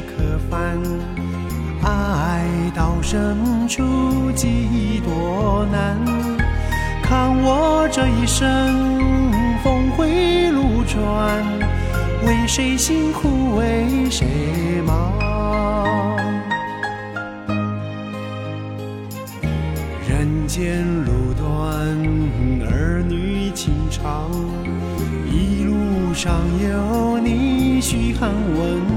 可叹，爱到深处几多难。看我这一生峰回路转，为谁辛苦为谁忙？人间路短，儿女情长，一路上有你，嘘寒问。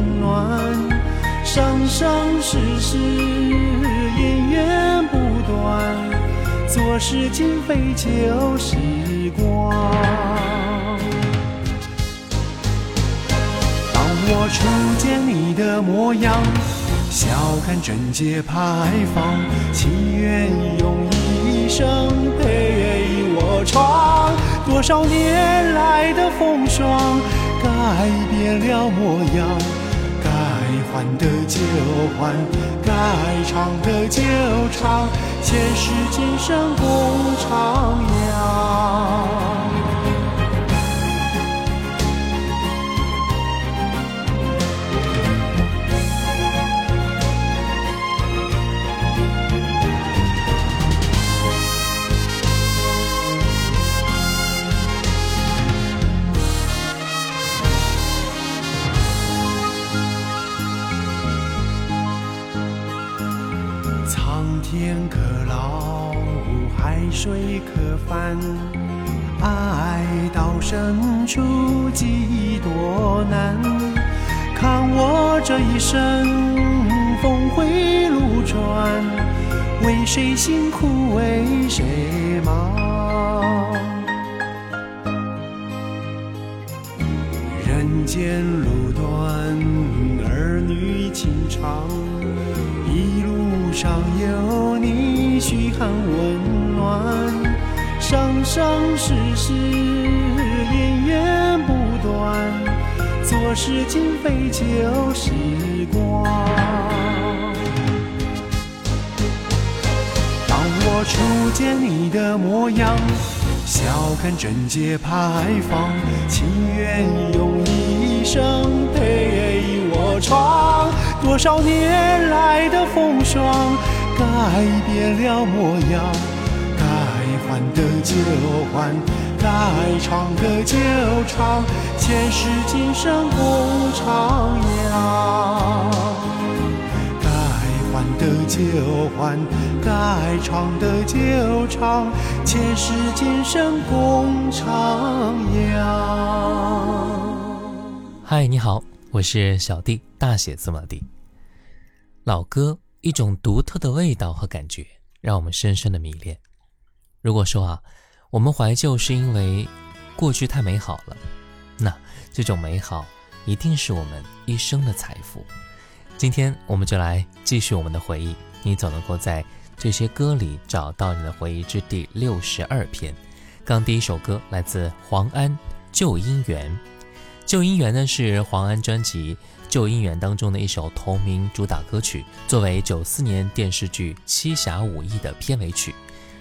生生世世姻缘不断，昨是今非旧时光。当我初见你的模样，笑看贞节牌坊，情愿用一生陪我闯。多少年来的风霜，改变了模样。该还的就还，该唱的就唱，前世今生共徜徉。海水可翻，爱到深处几多难。看我这一生峰回路转，为谁辛苦为谁忙？人间路短，儿女情长，一路上有。生生世世姻缘不断，昨日今非旧时光。当我初见你的模样，笑看贞街牌坊，情愿用一生陪我闯。多少年来的风霜，改变了模样。该还的就还，该唱的就唱，前世今生共徜徉。该还的就还，该唱的就唱，前世今生共徜徉。嗨，你好，我是小弟，大写字母弟。老歌，一种独特的味道和感觉，让我们深深的迷恋。如果说啊，我们怀旧是因为过去太美好了，那这种美好一定是我们一生的财富。今天我们就来继续我们的回忆，你总能够在这些歌里找到你的回忆之第六十二篇。刚第一首歌来自黄安《旧姻缘》，《旧姻缘》呢是黄安专辑《旧姻缘》当中的一首同名主打歌曲，作为九四年电视剧《七侠五义》的片尾曲。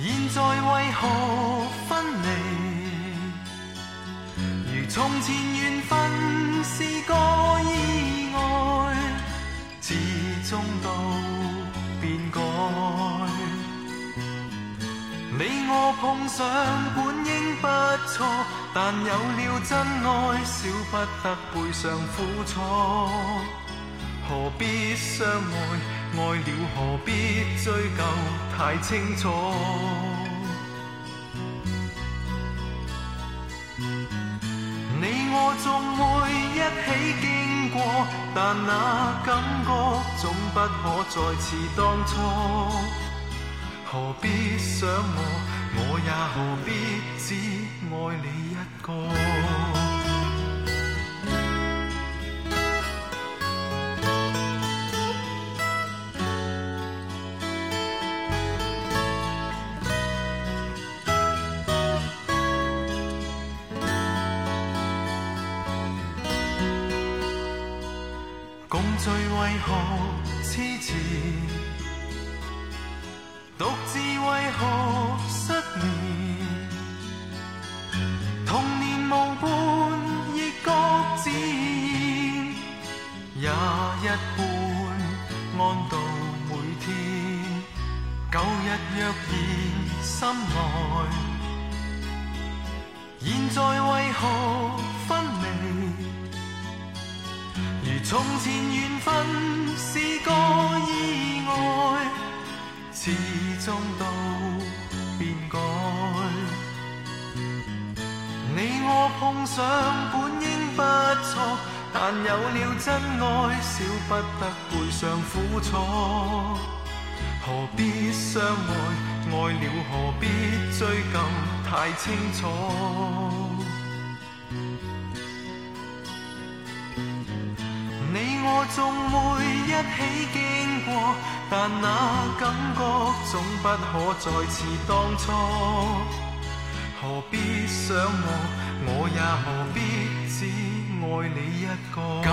现在为何分离？如从前缘份是个意外，始终都变改。你我碰上本应不错，但有了真爱，少不得背上苦楚，何必相爱？爱了何必追究太清楚？你我总会一起经过，但那感觉总不可再似当初。何必想我？我也何必只爱你一个？共聚为何痴缠，独自为何失眠？童年无伴，亦各自也一般安度每天。旧日若然心内，现在为何？从前缘分是个意外，始终都变改。你我碰上本应不错，但有了真爱，少不得背上苦楚。何必相爱？爱了何必追究？太清楚。我总会一起经过，但那感觉总不可再似当初。何必想我？我也何必只爱你一个？旧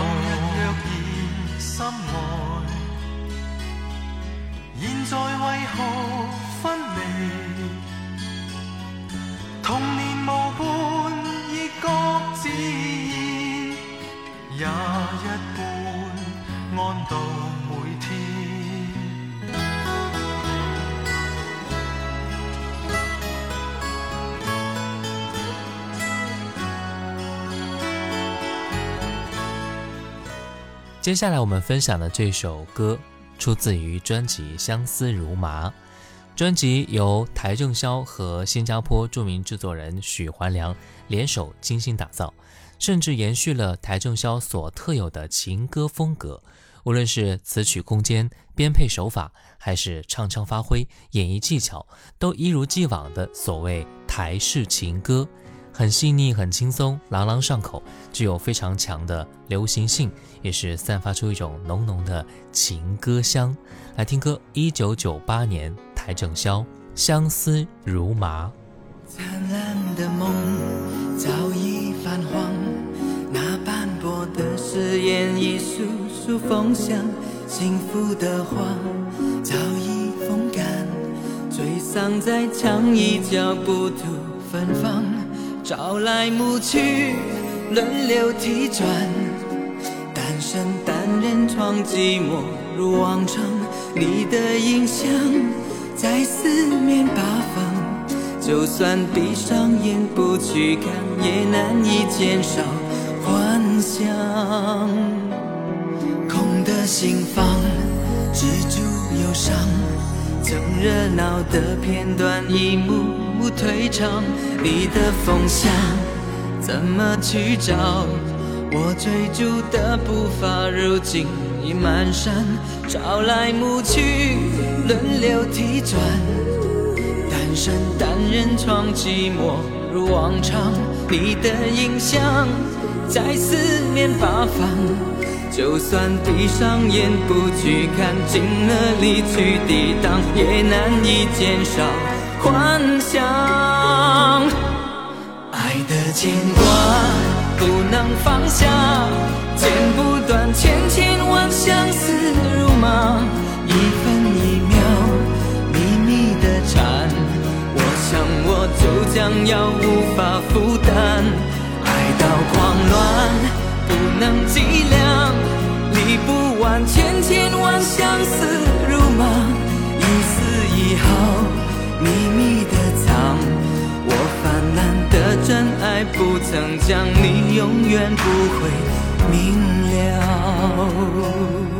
日若然心爱，现在为何分离？童年无伴，亦各自然，也一般。每天。接下来我们分享的这首歌出自于专辑《相思如麻》，专辑由台正宵和新加坡著名制作人许怀良联手精心打造，甚至延续了台正宵所特有的情歌风格。无论是词曲空间编配手法，还是唱腔发挥、演绎技巧，都一如既往的所谓台式情歌，很细腻、很轻松、朗朗上口，具有非常强的流行性，也是散发出一种浓浓的情歌香。来听歌，一九九八年，邰正宵《相思如麻》。灿烂的的梦早已泛黄，那斑驳誓言出风向，幸福的花早已风干，堆丧在墙一角，不吐芬芳。朝来暮去，轮流替转，单身单人床，寂寞如往常。你的影像在四面八方，就算闭上眼不去看，也难以减少幻想。心房，止住忧伤。曾热闹的片段一幕幕退场，你的方向怎么去找？我追逐的步伐，如今已满山。朝来暮去，轮流替转，单身单人床，寂寞如往常。你的影像在四面八方。就算闭上眼不去看，尽了力去抵挡，也难以减少幻想。爱的牵挂不能放下，剪不断千千万相思如麻，一分一秒秘密的缠，我想我就将要无法负担，爱到狂乱。不能计量，理不完千千万相思如麻，一丝一毫秘密的藏，我泛滥的真爱，不曾讲，你永远不会明了。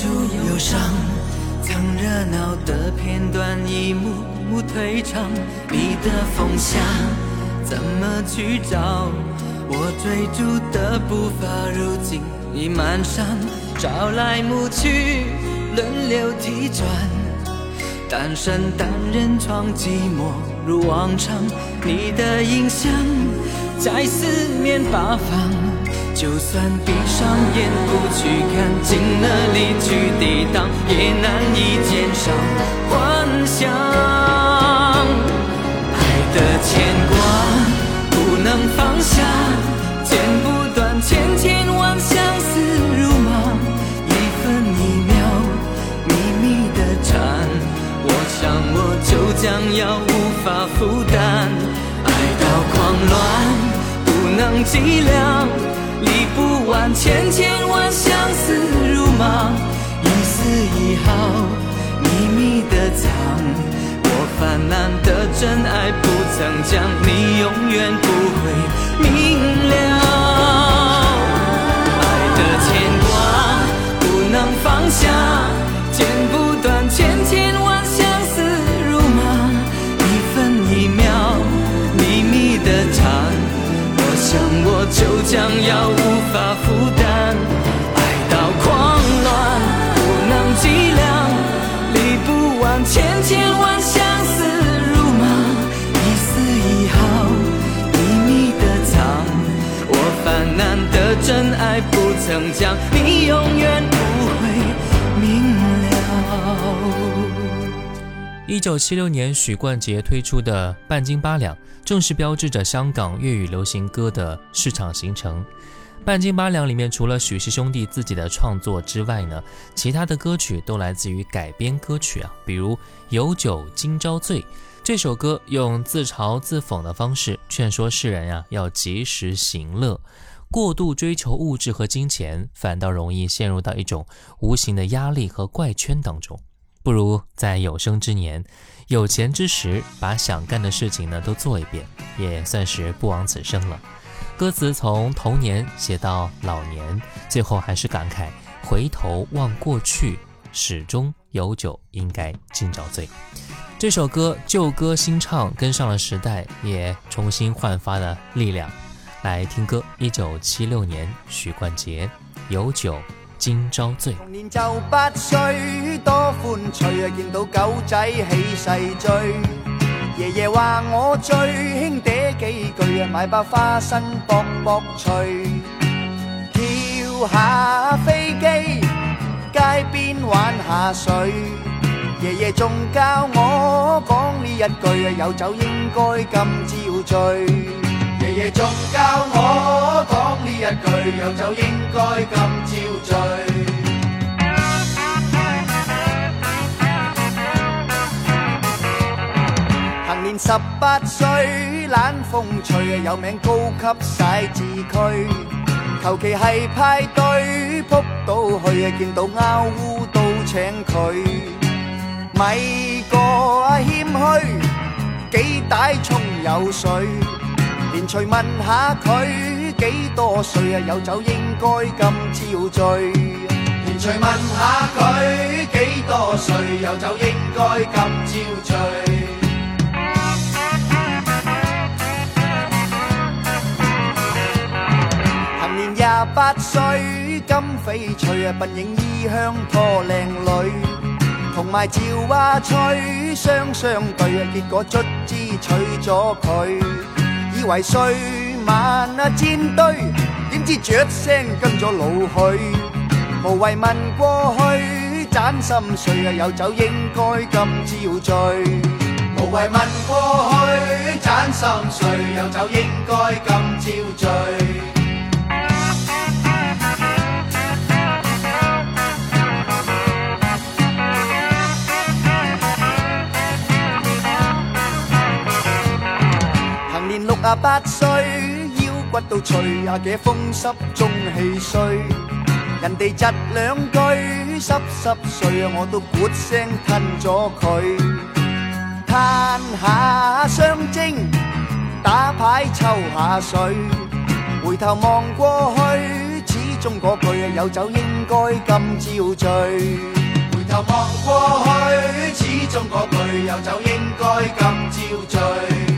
出忧伤，曾热闹的片段一幕幕退场。你的方向怎么去找？我追逐的步伐如今已满伤。朝来暮去，轮流替转，单身单人床，寂寞如往常。你的影像在四面八方。就算闭上眼不去看，尽了力去抵挡，也难以减少幻想。爱的牵挂不能放下，剪不断千千万相思如麻，一分一秒秘密的缠，我想我就将要无法负担，爱到狂乱不能计量。理不完千千万相思如麻，一丝一毫秘密的藏，我泛滥的真爱不曾讲，你永远不会明了，爱的牵挂不能放下，剪不断千千。万。想我就将要无法负担，爱到狂乱，不能计量，理不完千千万相思如麻，一丝一毫，秘密的藏，我泛滥的真爱不曾讲，你永远不会明了。一九七六年，许冠杰推出的《半斤八两》正式标志着香港粤语流行歌的市场形成。《半斤八两》里面除了许氏兄弟自己的创作之外呢，其他的歌曲都来自于改编歌曲啊，比如《有酒今朝醉》这首歌，用自嘲自讽的方式劝说世人呀，要及时行乐，过度追求物质和金钱，反倒容易陷入到一种无形的压力和怪圈当中。不如在有生之年、有钱之时，把想干的事情呢都做一遍，也算是不枉此生了。歌词从童年写到老年，最后还是感慨：回头望过去，始终有酒应该今朝醉。这首歌旧歌新唱，跟上了时代，也重新焕发了力量。来听歌，一九七六年，许冠杰有酒今朝醉。歡趣啊，見到狗仔起勢追，爺爺話我最兄嗲幾句啊，買包花生卜卜脆。跳下飛機，街邊玩下水，爺爺仲教我講呢一句啊，有酒應該今朝醉，爺爺仲教我講呢一句，有酒應該今朝醉。年十八岁，冷风吹，有名高级写字区，求其系派对扑到去，见到阿呜都请佢。咪个谦虚，几大冲有水。连随问下佢几多岁，啊，有酒应该今朝醉。连随问下佢几多岁，有酒应该今朝醉。年廿八岁，金翡翠啊，鬓影衣香多靓女，同埋赵哇翠双双对啊，结果卒之娶咗佢。以为岁晚啊煎堆，点知雀声跟咗老许。无谓问过去，盏心碎啊，有酒应该今朝醉。无谓问过去，盏心碎，有酒应该今朝醉。廿八岁，腰骨都脆，阿姐风湿中气衰，人哋窒两句，湿湿碎啊，我都咕声吞咗佢，叹下双精，打牌抽下水，回头望过去，始终嗰句有酒应该今朝醉，回头望过去，始终嗰句有酒应该今朝醉。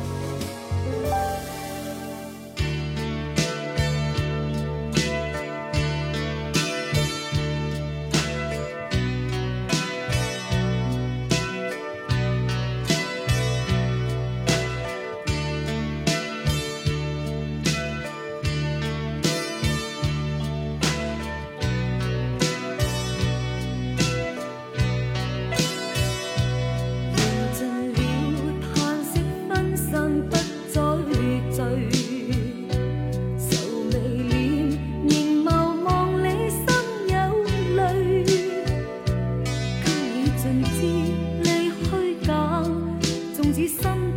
人知你虚假，纵使心。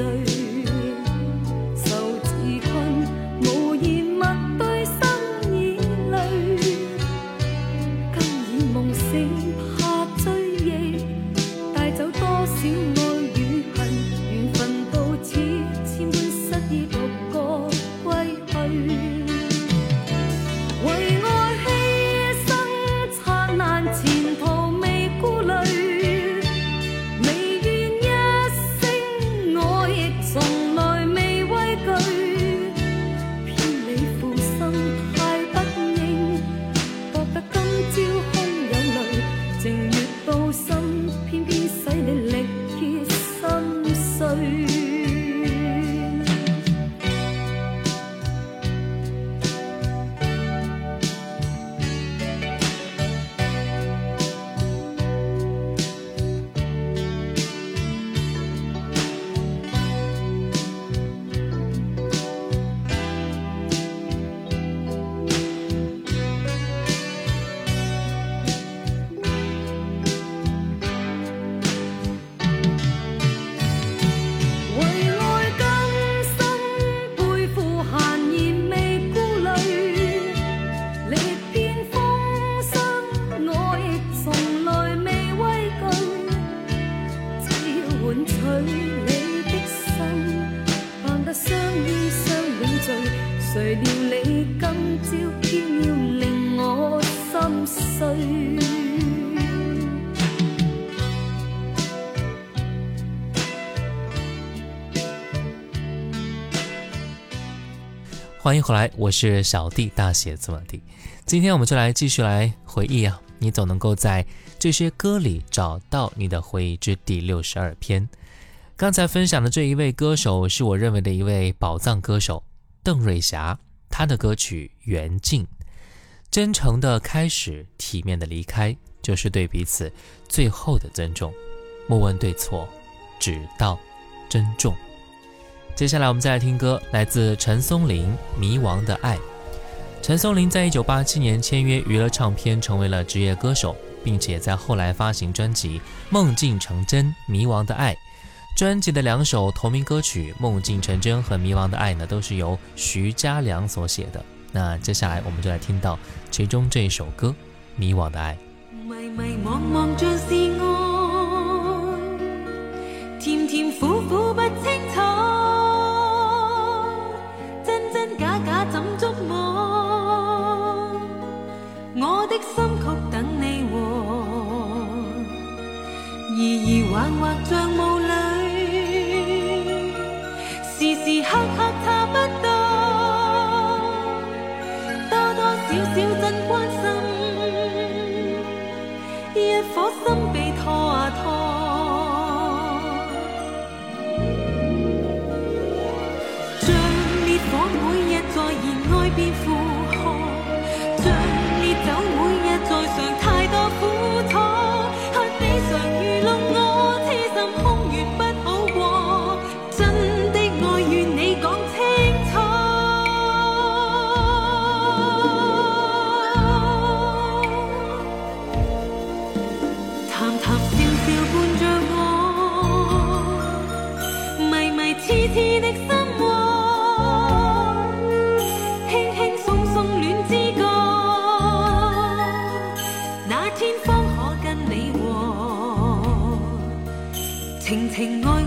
对。欢迎回来，我是小弟大写字母弟。今天我们就来继续来回忆啊，你总能够在这些歌里找到你的回忆之第六十二篇。刚才分享的这一位歌手是我认为的一位宝藏歌手邓瑞霞，她的歌曲《缘尽》，真诚的开始，体面的离开，就是对彼此最后的尊重。莫问对错，只道珍重。接下来我们再来听歌，来自陈松伶《迷惘的爱》。陈松伶在一九八七年签约娱乐唱片，成为了职业歌手，并且在后来发行专辑《梦境成真》《迷惘的爱》。专辑的两首同名歌曲《梦境成真》和《迷惘的爱》呢，都是由徐嘉良所写的。那接下来我们就来听到其中这一首歌《迷惘的爱》。迷是不清楚。像梦。平安。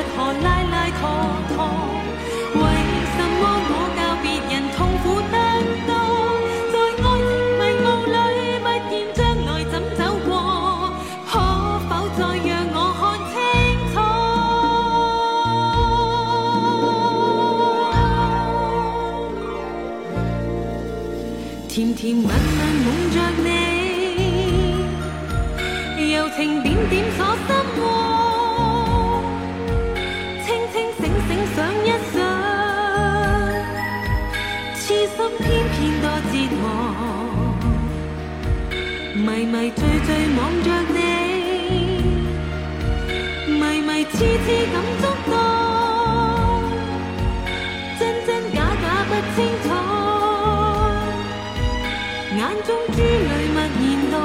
为何拉拉拖拖？为什么我教别人痛苦得多？在爱情迷雾里，不见将来怎走过？可否再让我看清楚？甜甜蜜蜜梦着你，柔情点点所心。迷醉醉望着你，迷迷痴痴感触到，真真假假不清楚，眼中珠泪默然堕。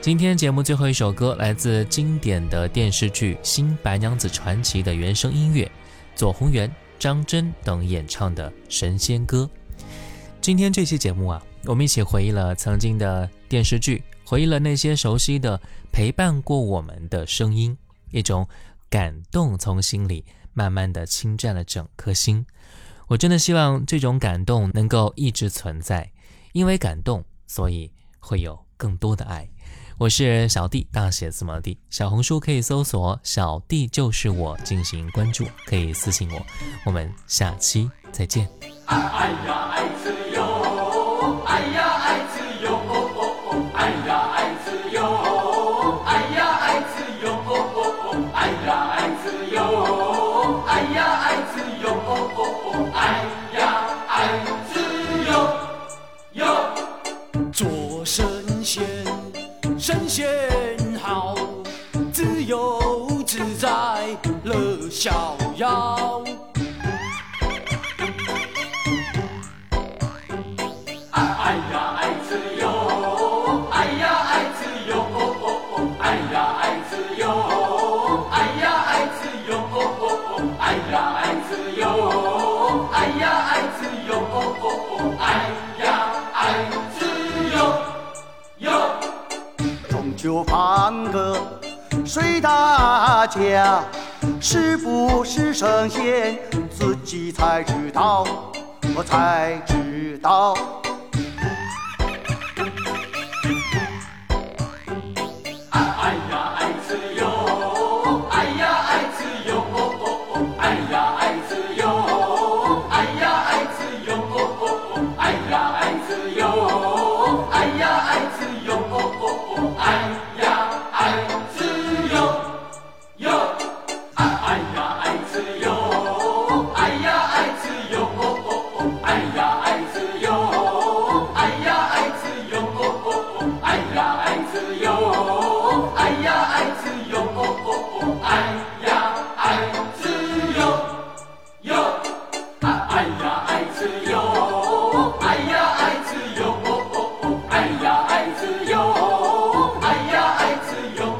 今天节目最后一首歌来自经典的电视剧《新白娘子传奇》的原声音乐，左宏元张真等演唱的《神仙歌》。今天这期节目啊，我们一起回忆了曾经的电视剧，回忆了那些熟悉的陪伴过我们的声音，一种感动从心里慢慢的侵占了整颗心。我真的希望这种感动能够一直存在，因为感动，所以会有更多的爱。我是小弟，大写字母弟。小红书可以搜索“小弟就是我”进行关注，可以私信我。我们下期再见。呀，呀。自己才知道，我才知道。是由。